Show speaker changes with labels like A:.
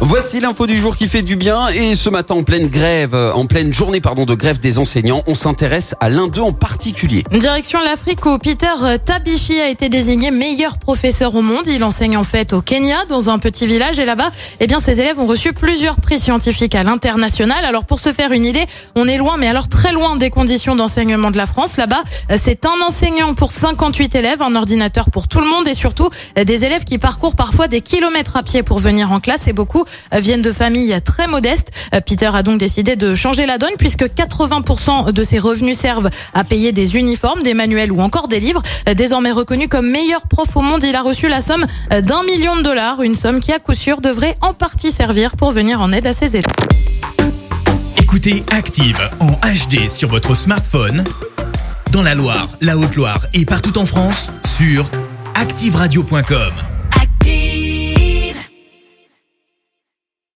A: Voici l'info du jour qui fait du bien et ce matin en pleine grève, en pleine journée pardon de grève des enseignants, on s'intéresse à l'un d'eux en particulier.
B: Direction l'Afrique où Peter Tabichi a été désigné meilleur professeur au monde. Il enseigne en fait au Kenya dans un petit village et là-bas, eh bien ses élèves ont reçu plusieurs prix scientifiques à l'international. Alors pour se faire une idée, on est loin mais alors très loin des conditions d'enseignement de la France. Là-bas, c'est un enseignant pour 58 élèves, un ordinateur pour tout le monde et surtout des élèves qui parcourent parfois des kilomètres à pied pour venir en classe et beaucoup viennent de familles très modestes. Peter a donc décidé de changer la donne puisque 80% de ses revenus servent à payer des uniformes, des manuels ou encore des livres. Désormais reconnu comme meilleur prof au monde, il a reçu la somme d'un million de dollars, une somme qui à coup sûr devrait en partie servir pour venir en aide à ses élèves.
C: Écoutez Active en HD sur votre smartphone, dans la Loire, la Haute-Loire et partout en France, sur activeradio.com.